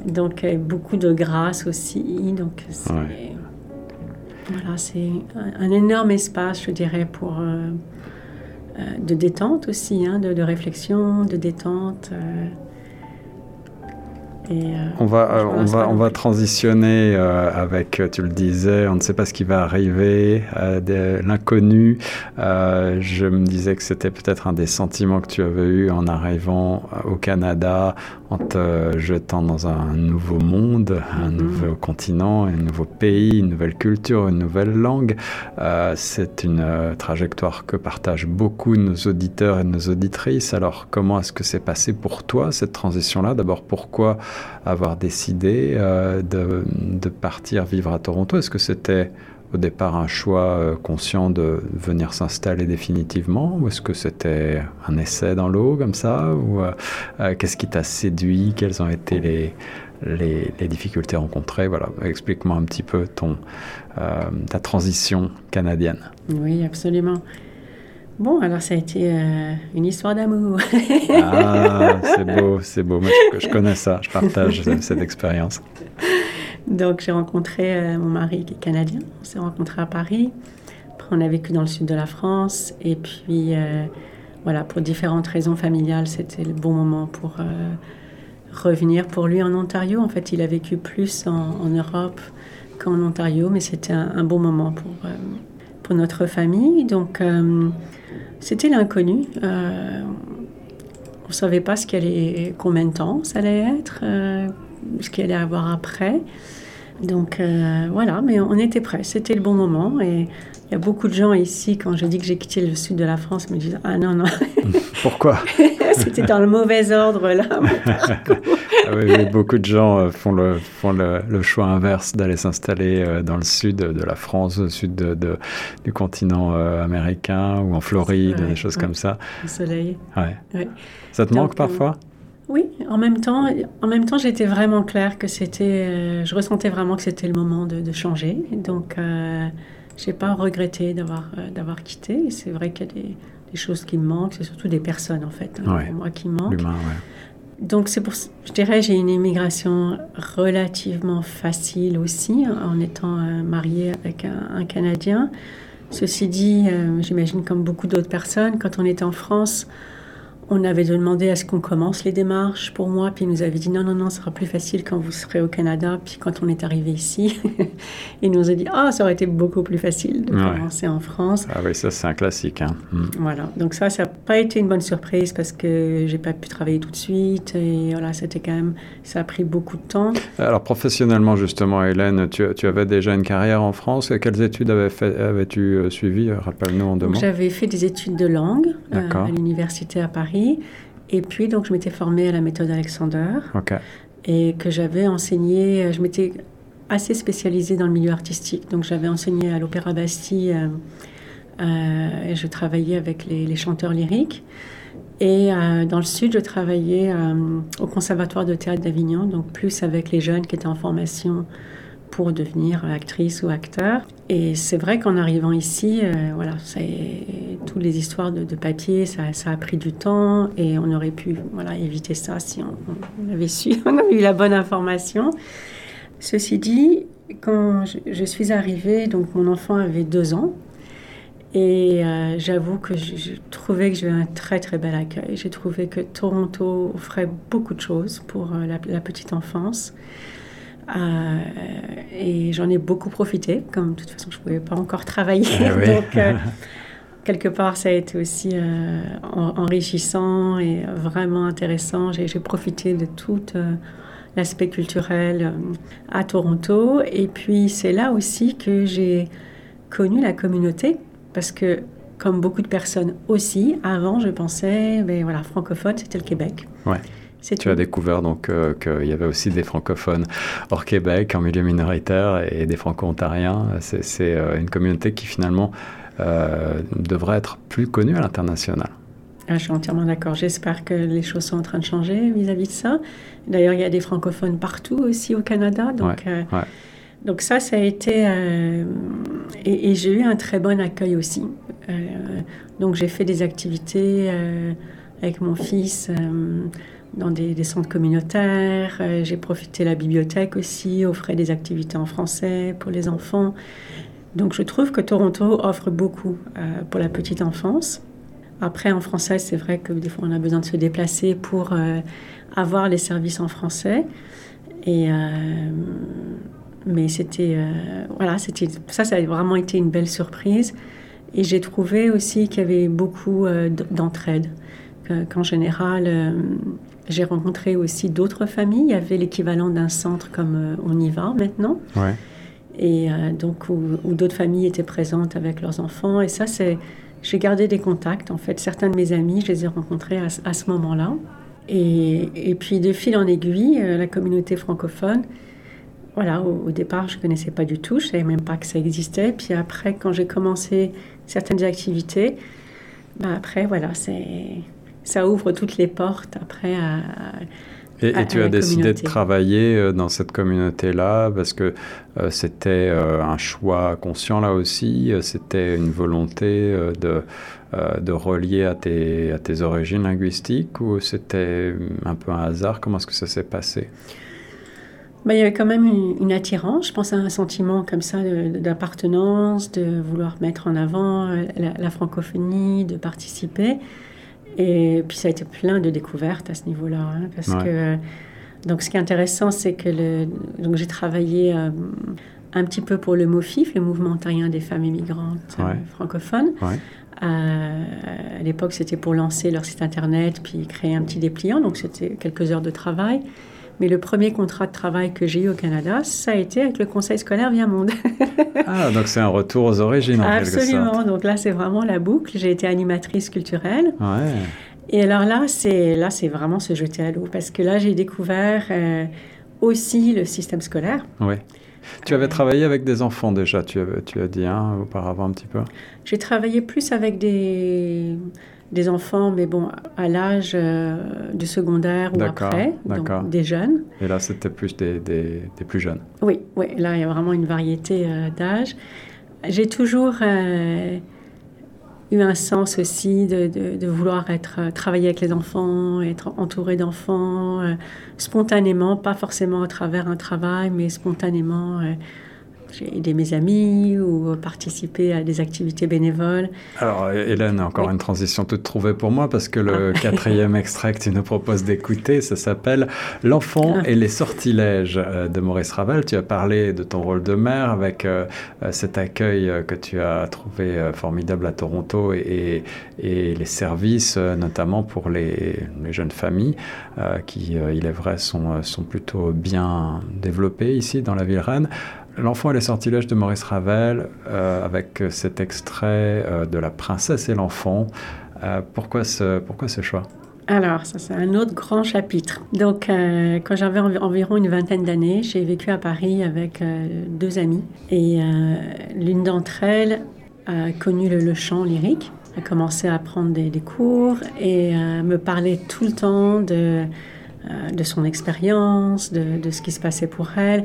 donc euh, beaucoup de grâce aussi. Donc c'est voilà, c'est un, énorme espace, je dirais, pour euh, de détente aussi, hein, de, réflexion, de détente. Euh. Euh, on va, euh, on, va, on va transitionner euh, avec, tu le disais, on ne sait pas ce qui va arriver, l'inconnu. je me disais que c'était peut-être un des sentiments que tu avais eu en arrivant au Canada, en te jetant dans un nouveau monde, un mm-hmm. nouveau continent, un nouveau pays, une nouvelle culture, une nouvelle langue. C'est une trajectoire que partagent beaucoup nos auditeurs et nos auditrices. Alors comment est-ce que c'est passé pour toi cette transition-là? D'abord, pourquoi avoir décidé euh, de, partir vivre à Toronto? Est-ce que c'était au départ un choix conscient de venir s'installer définitivement ou est-ce que c'était un essai dans l'eau comme ça ou qu'est-ce qui t'a séduit Quelles ont été les, les, difficultés rencontrées? Voilà, explique-moi un petit peu ton, euh, ta transition canadienne. Oui, absolument. Bon, alors ça a été euh, une histoire d'amour. ah, c'est beau, c'est beau. Moi, je, connais ça, je partage cette expérience. Donc, j'ai rencontré euh, mon mari qui est canadien. On s'est rencontrés à Paris. Après, on a vécu dans le sud de la France. Et puis, voilà, pour différentes raisons familiales, c'était le bon moment pour revenir pour lui en Ontario. En fait, il a vécu plus en, Europe qu'en Ontario, mais c'était un, bon moment pour, euh, pour notre famille. Donc, euh, c'était l'inconnu. Euh, on ne savait pas ce combien de temps ça allait être, ce qu'il allait avoir après. Donc voilà, mais on était prêts, c'était le bon moment et il y a beaucoup de gens ici, quand je dis que j'ai quitté le sud de la France, me disent Ah non, non. Pourquoi C'était dans le mauvais ordre, là. Ah oui, beaucoup de gens euh, font le, font le, choix inverse d'aller s'installer euh, dans le sud de la France, au sud de, du continent euh, américain ou en Floride, des choses comme ça. Le soleil. Ouais. Ça te manque parfois? Oui, en même temps, en même temps, j'étais vraiment claire que c'était, je ressentais vraiment que c'était le moment de, de changer. Donc, j'ai pas regretté d'avoir euh, d'avoir quitté. C'est vrai qu'il y a des, des, choses qui me manquent, c'est surtout des personnes en fait, hein, pour moi qui manquent. Donc c'est pour, je dirais, j'ai une immigration relativement facile aussi, hein, en étant euh, mariée avec un, Canadien. Ceci dit, euh, j'imagine comme beaucoup d'autres personnes, quand on était en France, on avait demandé à ce qu'on commence les démarches pour moi, puis il nous avait dit non, non, non, ce sera plus facile quand vous serez au Canada. Puis quand on est arrivé ici, il nous a dit ah, ça aurait été beaucoup plus facile de commencer en France. Ah oui, ça c'est un classique. Hein. Mm. Voilà, donc ça, ça n'a pas été une bonne surprise parce que j'ai pas pu travailler tout de suite et voilà, c'était quand même, ça a pris beaucoup de temps. Alors professionnellement justement, Hélène, tu, tu avais déjà une carrière en France. Quelles études avais-tu euh, suivies? Rappelle-nous en deux mots. J'avais fait des études de langue euh, à l'université à Paris. Et puis, donc, je m'étais formée à la méthode Alexander. Et que j'avais enseigné, euh, je m'étais assez spécialisée dans le milieu artistique. Donc, j'avais enseigné à l'Opéra Bastille euh, euh, et je travaillais avec les, chanteurs lyriques. Et dans le sud, je travaillais au Conservatoire de théâtre d'Avignon, donc plus avec les jeunes qui étaient en formation pour devenir actrice ou acteur. Et c'est vrai qu'en arrivant ici, euh, voilà, toutes les histoires de, papier, ça, a pris du temps et on aurait pu voilà, éviter ça si on, avait su, avait eu la bonne information. Ceci dit, quand je, suis arrivée, donc mon enfant avait deux ans. Et euh, j'avoue que je, trouvais que j'avais un très très bel accueil. J'ai trouvé que Toronto offrait beaucoup de choses pour euh, la petite enfance. Euh, et j'en ai beaucoup profité, comme de toute façon je ne pouvais pas encore travailler. Eh donc, euh, quelque part, ça a été aussi euh, enrichissant et vraiment intéressant. J'ai profité de tout l'aspect culturel à Toronto. Et puis, c'est là aussi que j'ai connu la communauté, parce que, comme beaucoup de personnes aussi, avant, je pensais, ben voilà, francophone, c'était le Québec. Ouais. Tu as découvert donc euh, qu'il y avait aussi des francophones hors Québec, en milieu minoritaire, et des franco-ontariens. C'est euh, une communauté qui finalement euh, devrait être plus connue à l'international. Ah, je suis entièrement d'accord. J'espère que les choses sont en train de changer vis-à-vis de ça. D'ailleurs, il y a des francophones partout aussi au Canada. Donc, donc ça, ça a été... et, et j'ai eu un très bon accueil aussi. donc j'ai fait des activités avec mon fils dans des, centres communautaires. Euh, j'ai profité de la bibliothèque aussi, offrait des activités en français pour les enfants. Donc je trouve que Toronto offre beaucoup euh, pour la petite enfance. Après, en français, c'est vrai que des fois, on a besoin de se déplacer pour euh, avoir les services en français. Et, mais c'était, voilà, c'était, ça, ça a vraiment été une belle surprise. Et j'ai trouvé aussi qu'il y avait beaucoup d'entraide. Qu'en général, j'ai rencontré aussi d'autres familles. Il y avait l'équivalent d'un centre comme euh, on y va maintenant. Et euh, donc, où, d'autres familles étaient présentes avec leurs enfants. Et ça, c'est. J'ai gardé des contacts. En fait, certains de mes amis, je les ai rencontrés à, ce moment-là. Et, et, puis, de fil en aiguille, euh, la communauté francophone, voilà, au, départ, je ne connaissais pas du tout, je ne savais même pas que ça existait. Puis après, quand j'ai commencé certaines activités, bah après, voilà, ça ouvre toutes les portes après à, et, tu as décidé de travailler euh, dans cette communauté-là parce que euh, c'était euh, un choix conscient là aussi, c'était une volonté de, de relier à tes, à tes origines linguistiques ou c'était un peu un hasard? Comment est-ce que ça s'est passé? Bah, il y avait quand même une, attirance, je pense à un sentiment comme ça d'appartenance, de, vouloir mettre en avant la francophonie, de participer. Et puis ça a été plein de découvertes à ce niveau-là. Hein, parce que, donc ce qui est intéressant, c'est que le, donc j'ai travaillé euh, un petit peu pour le MOFIF, le Mouvement ontarien des femmes immigrantes euh, francophones. Euh, à l'époque, c'était pour lancer leur site internet puis créer un petit dépliant. Donc c'était quelques heures de travail. Mais le premier contrat de travail que j'ai eu au Canada, ça a été avec le Conseil scolaire Via Monde. ah, donc c'est un retour aux origines en Absolument. Donc là, c'est vraiment la boucle. J'ai été animatrice culturelle. Ouais. Et alors là, c'est là, c'est vraiment se jeter à l'eau parce que là, j'ai découvert euh, aussi le système scolaire. Oui. Tu avais travaillé avec des enfants déjà, tu, avais, tu as dit hein, auparavant un petit peu? J'ai travaillé plus avec des des enfants, mais bon, à l'âge euh, du secondaire ou après, donc des jeunes. Et là, c'était plus des, des, plus jeunes. Oui, oui, là, il y a vraiment une variété euh, d'âge. J'ai toujours euh, eu un sens aussi de, de, vouloir être, travailler avec les enfants, être entouré d'enfants, spontanément, pas forcément à travers un travail, mais spontanément j'ai aidé mes amis ou participé à des activités bénévoles. Alors, Hélène, encore une transition toute trouvée pour moi parce que le ah. quatrième extrait que tu nous proposes d'écouter, ça s'appelle L'enfant ah. et les sortilèges euh, de Maurice Ravel. Tu as parlé de ton rôle de mère avec euh, euh, cet accueil que tu as trouvé formidable à Toronto et, et les services, notamment pour les, les jeunes familles qui, il est vrai, sont, sont plutôt bien développées ici dans la ville Rennes. L'enfant et les sortilèges de Maurice Ravel, euh, avec cet extrait euh, de La princesse et l'enfant. Euh, pourquoi, ce, choix? Alors, ça c'est un autre grand chapitre. Donc, quand j'avais environ une vingtaine d'années, j'ai vécu à Paris avec deux amies. Et l'une d'entre elles a connu le, chant lyrique, a commencé à prendre des, cours et me parlait tout le temps de, son expérience, de, ce qui se passait pour elle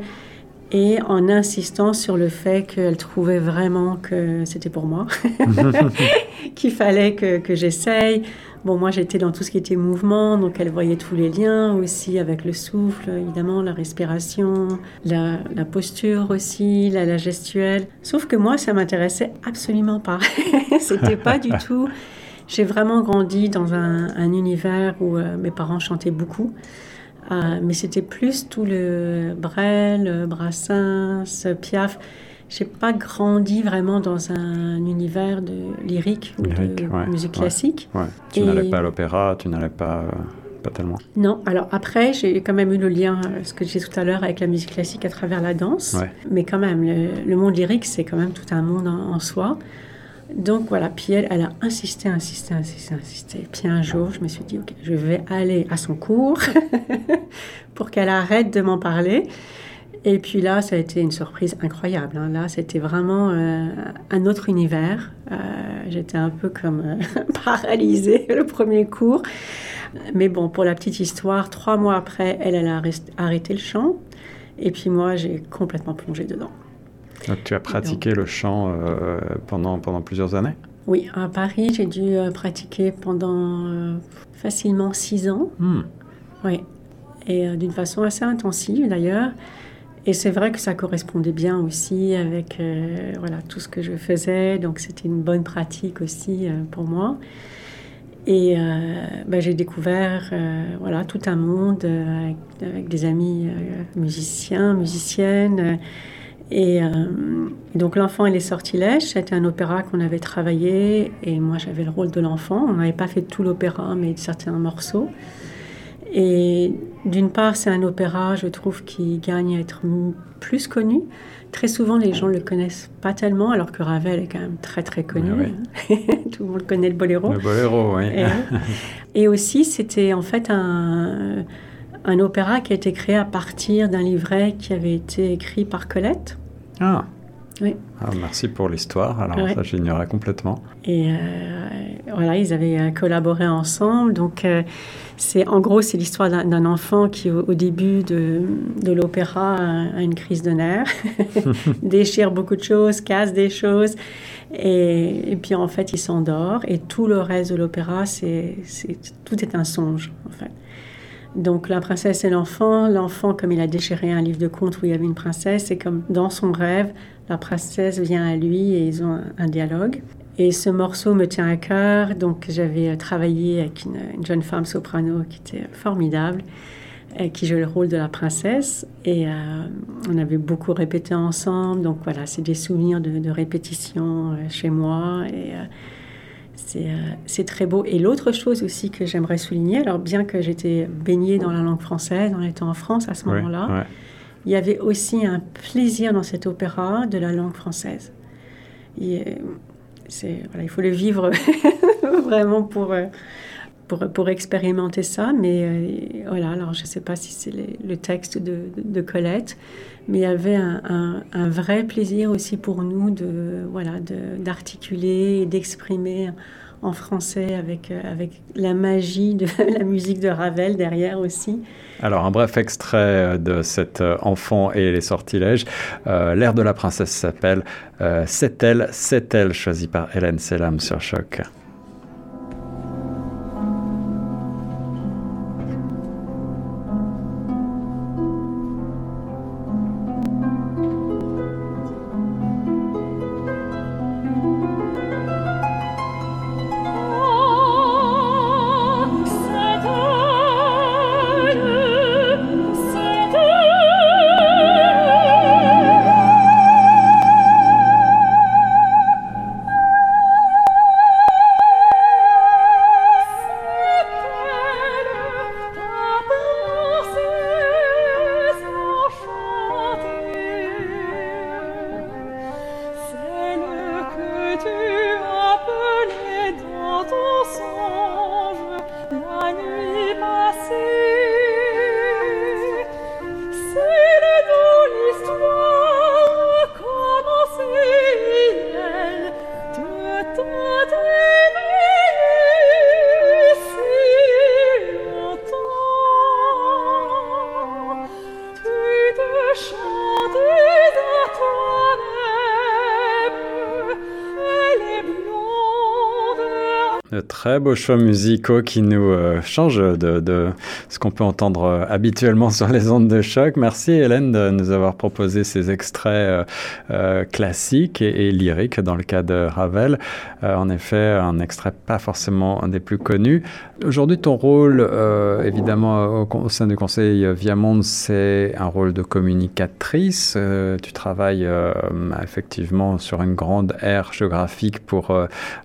et en insistant sur le fait qu'elle trouvait vraiment que c'était pour moi, qu'il fallait que, que j'essaye. Bon, moi j'étais dans tout ce qui était mouvement, donc elle voyait tous les liens aussi avec le souffle, évidemment, la respiration, la, la posture aussi, la, la, gestuelle. Sauf que moi, ça m'intéressait absolument pas. c'était pas du tout. J'ai vraiment grandi dans un, un univers où euh, mes parents chantaient beaucoup. Euh, mais c'était plus tout le Brel, Brassens, Piaf. J'ai pas grandi vraiment dans un univers de lyrique ou de musique classique. Tu n'allais pas à l'opéra, tu n'allais pas, euh, pas tellement. Non, alors après, j'ai quand même eu le lien, euh, ce que j'ai tout à l'heure, avec la musique classique à travers la danse. Mais quand même, le, monde lyrique, c'est quand même tout un monde en soi. Donc voilà, puis elle, a insisté, insisté, insisté, insisté. Puis un jour, je me suis dit, ok, je vais aller à son cours pour qu'elle arrête de m'en parler. Et puis là, ça a été une surprise incroyable. Hein. Là, c'était vraiment euh, un autre univers. Euh, j'étais un peu comme euh, paralysée le premier cours. Mais bon, pour la petite histoire, trois mois après, elle, elle a arrêté le chant. Et puis moi, j'ai complètement plongé dedans. Donc tu as pratiqué le chant euh, pendant, pendant plusieurs années? Oui, à Paris, j'ai dû euh, pratiquer pendant euh, facilement six ans. Hmm. Oui, et d'une façon assez intensive d'ailleurs. Et c'est vrai que ça correspondait bien aussi avec voilà, tout ce que je faisais, donc c'était une bonne pratique aussi pour moi. Et ben, j'ai découvert voilà, tout un monde avec, avec, des amis musiciens, musiciennes et, euh, donc l'enfant et les sortilèges, c'était un opéra qu'on avait travaillé et moi j'avais le rôle de l'enfant. On n'avait pas fait tout l'opéra mais certains morceaux. Et d'une part c'est un opéra, je trouve, qui gagne à être plus connu. Très souvent les gens ne le connaissent pas tellement alors que Ravel est quand même très très connu. tout le monde connaît le boléro. Le boléro, oui. Et, et aussi c'était en fait un un opéra qui a été créé à partir d'un livret qui avait été écrit par Colette. Ah. Oui. Ah, merci pour l'histoire. Alors ça, j'ignorais complètement. Et euh, voilà, ils avaient euh, collaboré ensemble. Donc, euh, c'est en gros, c'est l'histoire d'un enfant qui, au, début de, de l'opéra, a, une crise de nerfs, déchire beaucoup de choses, casse des choses, et, et puis en fait, il s'endort. Et tout le reste de l'opéra, c'est tout est un songe, en fait. Donc la princesse et l'enfant, l'enfant comme il a déchiré un livre de contes où il y avait une princesse, c'est comme dans son rêve, la princesse vient à lui et ils ont un, dialogue. Et ce morceau me tient à cœur, donc j'avais euh, travaillé avec une, jeune femme soprano qui était formidable, et qui jouait le rôle de la princesse, et euh, on avait beaucoup répété ensemble, donc voilà, c'est des souvenirs de, répétition euh, chez moi, et c'est très beau. Et l'autre chose aussi que j'aimerais souligner, alors bien que j'étais baignée dans la langue française en étant en France à ce moment-là, il y avait aussi un plaisir dans cet opéra de la langue française. Et, voilà, il faut le vivre vraiment pour, euh, pour, pour, expérimenter ça. Mais euh, voilà, alors je ne sais pas si c'est le texte de, de, Colette, mais il y avait un, vrai plaisir aussi pour nous de voilà d'articuler et d'exprimer en français avec, euh, avec la magie de la musique de Ravel derrière aussi. Alors, un bref extrait euh, de cet euh, enfant et les sortilèges. L'air de la princesse s'appelle C'est elle, c'est elle, choisi par Hélène Selam sur Choc. Très beaux choix musicaux qui nous euh, changent de, ce qu'on peut entendre euh, habituellement sur les ondes de choc. Merci Hélène de nous avoir proposé ces extraits euh, classiques et, lyriques dans le cas de Ravel. en effet, un extrait pas forcément un des plus connus. Aujourd'hui, ton rôle, évidemment, au, sein du conseil Viamonde, c'est un rôle de communicatrice. tu travailles effectivement sur une grande aire géographique pour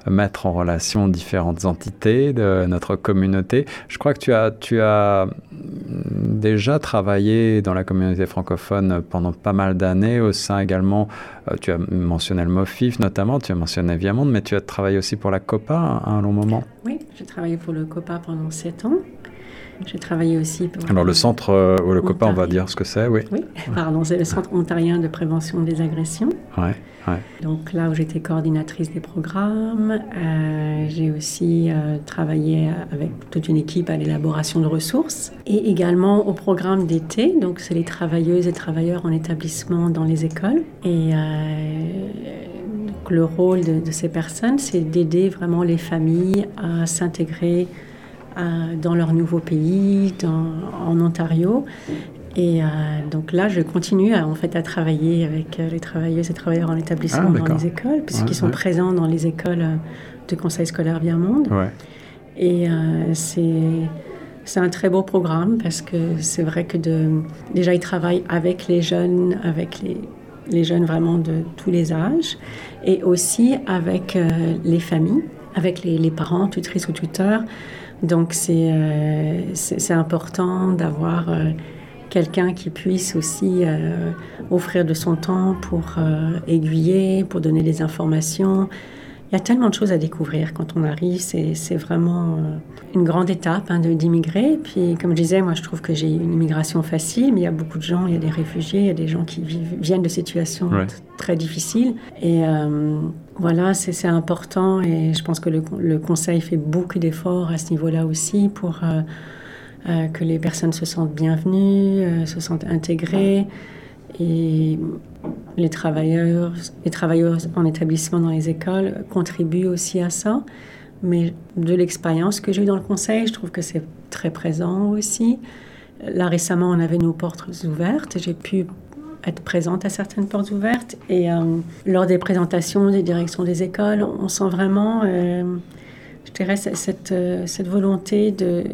mettre en relation différentes de notre communauté. Je crois que tu as, tu as déjà travaillé dans la communauté francophone pendant pas mal d'années, au sein également, euh, tu as mentionné le MOFIF notamment, tu as mentionné Viamonde, mais tu as travaillé aussi pour la COPA un long moment. Oui, j'ai travaillé pour le COPA pendant sept ans. J'ai travaillé aussi pour... Alors le centre, euh, ou le COPA, on va dire ce que c'est, oui. Oui, pardon, c'est le Centre ontarien de prévention des agressions. Ouais. Donc là où j'étais coordinatrice des programmes, euh, j'ai aussi euh, travaillé avec toute une équipe à l'élaboration de ressources et également au programme d'été. Donc c'est les travailleuses et travailleurs en établissement dans les écoles. Et euh, le rôle de, ces personnes, c'est d'aider vraiment les familles à s'intégrer dans leur nouveau pays, en Ontario, et euh, donc là, je continue à, en fait à travailler avec euh, les travailleuses et travailleurs en établissement ah, dans les écoles, puisqu'ils sont présents dans les écoles euh, de conseil scolaire Bien Monde. Et c'est c'est un très beau programme parce que c'est vrai que de, déjà ils travaillent avec les jeunes, avec les, les jeunes vraiment de tous les âges, et aussi avec les familles, avec les, les, parents, tutrices ou tuteurs. Donc c'est c'est important d'avoir quelqu'un qui puisse aussi euh, offrir de son temps pour euh, aiguiller, pour donner des informations. il y a tellement de choses à découvrir quand on arrive. C'est vraiment euh, une grande étape hein, d'immigrer. Puis, comme je disais, moi, je trouve que j'ai une immigration facile, mais il y a beaucoup de gens, il y a des réfugiés, il y a des gens qui viennent de situations très difficiles. Et euh, voilà, c'est important. Et je pense que le, Conseil fait beaucoup d'efforts à ce niveau-là aussi pour euh, que les personnes se sentent bienvenues, se sentent intégrées. Et les travailleurs, les travailleurs en établissement dans les écoles contribuent aussi à ça. Mais de l'expérience que j'ai eue dans le conseil, je trouve que c'est très présent aussi. Là, récemment, on avait nos portes ouvertes. J'ai pu être présente à certaines portes ouvertes. Et euh, lors des présentations des directions des écoles, on sent vraiment, euh, je dirais, cette, euh, cette volonté de,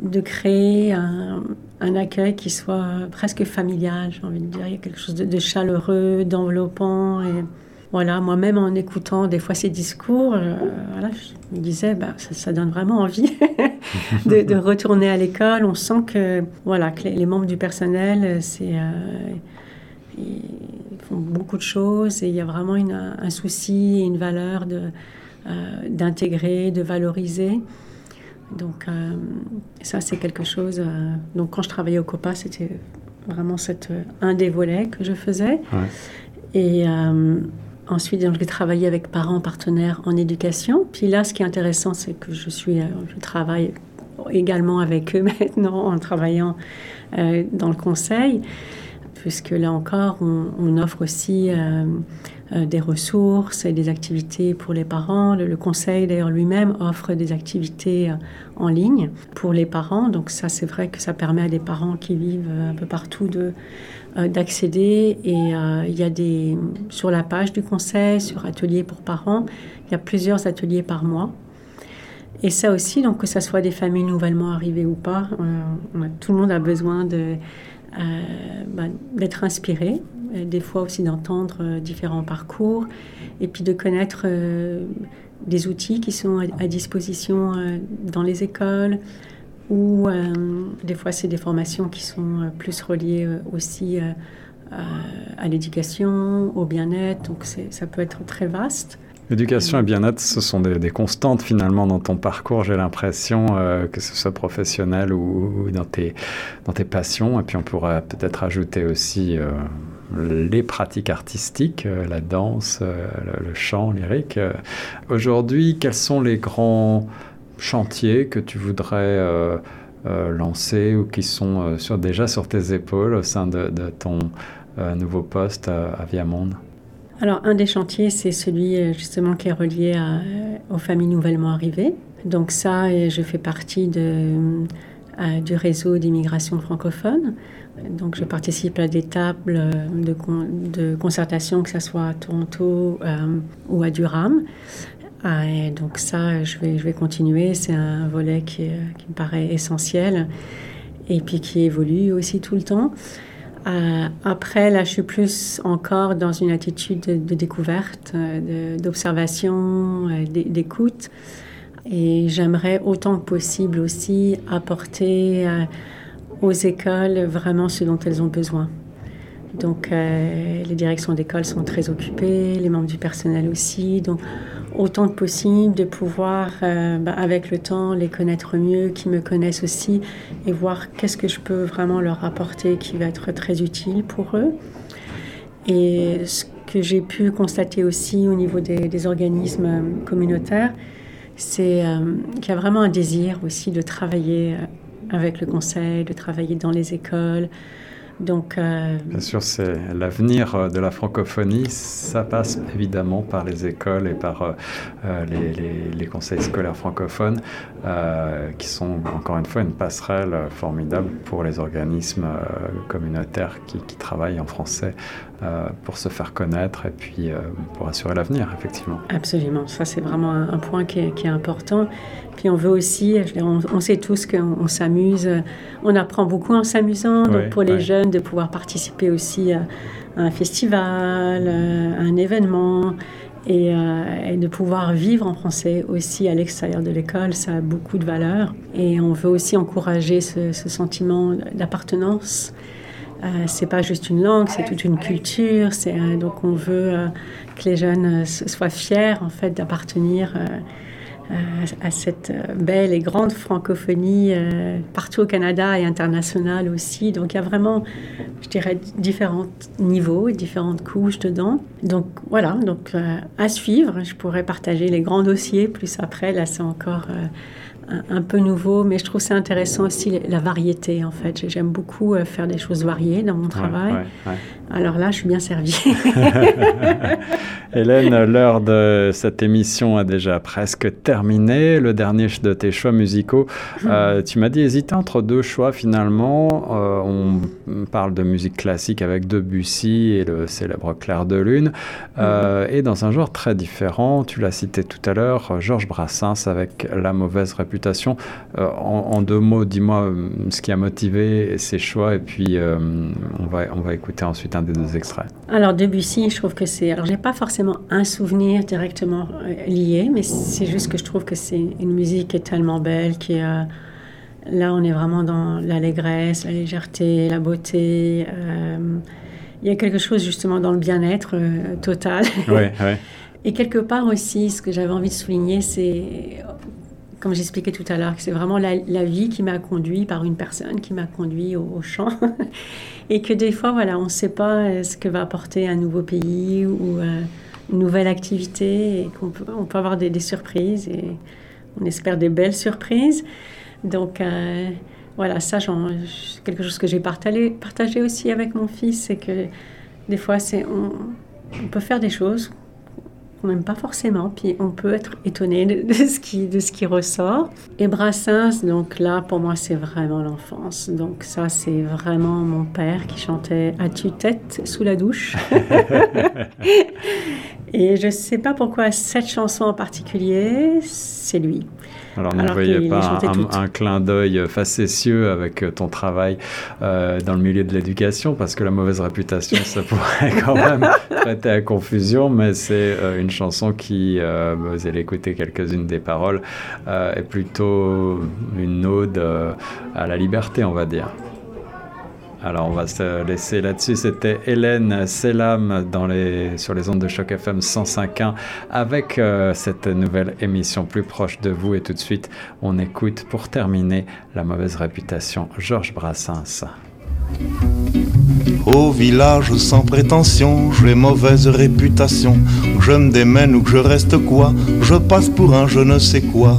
de créer un, un, accueil qui soit presque familial, j'ai envie de dire. Il y a quelque chose de, chaleureux, d'enveloppant. Et voilà, moi-même en écoutant des fois ces discours, voilà, je me disais, bah, ça, donne vraiment envie de, retourner à l'école. On sent que, voilà, que les, membres du personnel, c'est, ils font beaucoup de choses et il y a vraiment une, un souci et une valeur de, euh, d'intégrer, de valoriser. Donc euh, ça, c'est quelque chose... Euh, donc quand je travaillais au COPA, c'était vraiment cette, euh, un des volets que je faisais. Et ensuite, j'ai travaillé avec parents partenaires en éducation. Puis là, ce qui est intéressant, c'est que je, suis, je travaille également avec eux maintenant en travaillant dans le conseil, puisque là encore, on, offre aussi euh, des ressources et des activités pour les parents. Le, conseil d'ailleurs lui-même offre des activités euh, en ligne pour les parents. Donc ça c'est vrai que ça permet à des parents qui vivent euh, un peu partout de d'accéder et il y a des sur la page du conseil sur ateliers pour parents il y a plusieurs ateliers par mois et ça aussi donc que ce soit des familles nouvellement arrivées ou pas tout le monde a besoin de bah, d'être inspiré euh, des fois aussi d'entendre euh, différents parcours et puis de connaître euh, des outils qui sont à, disposition dans les écoles ou des fois c'est des formations qui sont plus reliées aussi à l'éducation, au bien-être, donc ça peut être très vaste. Éducation et bien-être, ce sont des, constantes finalement dans ton parcours, j'ai l'impression, que ce soit professionnel ou, dans, tes, dans tes passions. Et puis on pourrait peut-être ajouter aussi les pratiques artistiques, euh, la danse, euh, le, chant lyrique. Euh, aujourd'hui, quels sont les grands chantiers que tu voudrais lancer ou qui sont déjà sur tes épaules au sein de, ton nouveau poste à, Viamonde? Alors, un des chantiers, c'est celui justement qui est relié aux familles nouvellement arrivées. Donc ça, je fais partie du réseau d'immigration francophone. Donc, je participe à des tables de, concertation, que ce soit à Toronto euh, ou à Durham. Ah, donc ça, je vais, je vais continuer. C'est un volet qui, qui, me paraît essentiel et puis qui évolue aussi tout le temps. Euh, après, là, je suis plus encore dans une attitude de, découverte, d'observation, euh, d'écoute. Et j'aimerais autant que possible aussi apporter aux écoles vraiment ce dont elles ont besoin. Donc euh, les directions d'école sont très occupées, les membres du personnel aussi. Donc autant que possible de pouvoir, euh, bah, avec le temps, les connaître mieux, qui me connaissent aussi, et voir qu'est-ce que je peux vraiment leur apporter qui va être très utile pour eux. Et ce que j'ai pu constater aussi au niveau des, organismes communautaires, c'est euh, qu'il y a vraiment un désir aussi de travailler avec le conseil, de travailler dans les écoles. Donc, euh, Bien sûr, c'est l'avenir euh, de la francophonie. Ça passe évidemment par les écoles et par euh, les, les, conseils scolaires francophones, qui sont encore une fois une passerelle formidable pour les organismes communautaires qui, qui, travaillent en français pour se faire connaître et puis pour assurer l'avenir, effectivement. Absolument, ça c'est vraiment un, point qui est, qui est important. Puis on veut aussi, on, sait tous qu'on s'amuse, on apprend beaucoup en s'amusant. donc pour les jeunes, de pouvoir participer aussi à, un festival, à un événement. Euh, et, de pouvoir vivre en français aussi à l'extérieur de l'école, ça a beaucoup de valeur. Et on veut aussi encourager ce, sentiment d'appartenance c'est pas juste une langue, c'est toute une culture. C'est donc on veut que les jeunes soient fiers en fait d'appartenir à cette euh, belle et grande francophonie euh, partout au Canada et internationale aussi. Donc il y a vraiment, je dirais, différents niveaux, différentes couches dedans. Donc voilà, donc euh, à suivre. Je pourrais partager les grands dossiers plus après. Là, c'est encore un, peu nouveau, mais je trouve ça intéressant aussi la variété en fait. J'aime beaucoup euh, faire des choses variées dans mon travail. Alors là, je suis bien servie. Hélène, l'heure de cette émission a déjà presque terminé. Le dernier de tes choix musicaux, euh, tu m'as dit hésiter entre deux choix finalement. Euh, on parle de musique classique avec Debussy et le célèbre Clair de Lune. Mhm. Et dans un genre très différent, tu l'as cité tout à l'heure, Georges Brassens avec La mauvaise réputation euh, en, deux mots, dis-moi euh, ce qui a motivé ces choix et puis euh, on, va, on va écouter ensuite un des deux extraits. Alors Debussy, je trouve que c'est... Alors j'ai pas forcément un souvenir directement lié, mais c'est juste que je trouve que c'est une musique qui est tellement belle, qui est... Là, on est vraiment dans l'allégresse, la légèreté, la beauté. il y a quelque chose justement dans le bien-être total. Oui, oui. Et quelque part aussi, ce que j'avais envie de souligner, c'est comme j'expliquais tout à l'heure, c'est vraiment la, vie qui m'a conduit par une personne qui m'a conduit au, champ. et que des fois, voilà, on ne sait pas euh, ce que va apporter un nouveau pays ou euh, une nouvelle activité et qu'on peut, on peut avoir des, surprises et on espère des belles surprises. Donc, euh, voilà, ça, quelque chose que j'ai partagé, partagé aussi avec mon fils, c'est que des fois, c'est, on peut faire des choses on n'aime pas forcément, puis on peut être étonné de, ce, qui, de ce qui ressort. Et Brassens, donc là, pour moi, c'est vraiment l'enfance. Donc ça, c'est vraiment mon père qui chantait à tue-tête sous la douche. Et je ne sais pas pourquoi cette chanson en particulier, c'est lui. Alors, ne voyez pas un, clin d'œil facétieux avec euh, ton travail euh, dans le milieu de l'éducation, parce que la mauvaise réputation, ça pourrait quand même prêter à confusion, mais c'est euh, une chanson qui, vous allez écouter quelques-unes des paroles, est plutôt une ode à la liberté, on va dire. Alors on va se laisser là-dessus. C'était Hélène Selam sur les ondes de choc FM 105.1 avec euh, cette nouvelle émission plus proche de vous. Et tout de suite, on écoute pour terminer la mauvaise réputation Georges Brassens. Au village sans prétention, j'ai mauvaise réputation. Je me démène ou que je reste quoi, je passe pour un je ne sais quoi.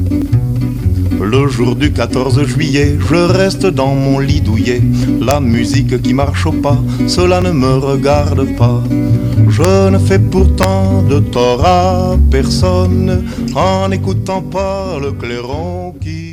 Le jour du 14 juillet, je reste dans mon lit douillet. La musique qui marche au pas, cela ne me regarde pas. Je ne fais pourtant de tort à personne en n'écoutant pas le clairon qui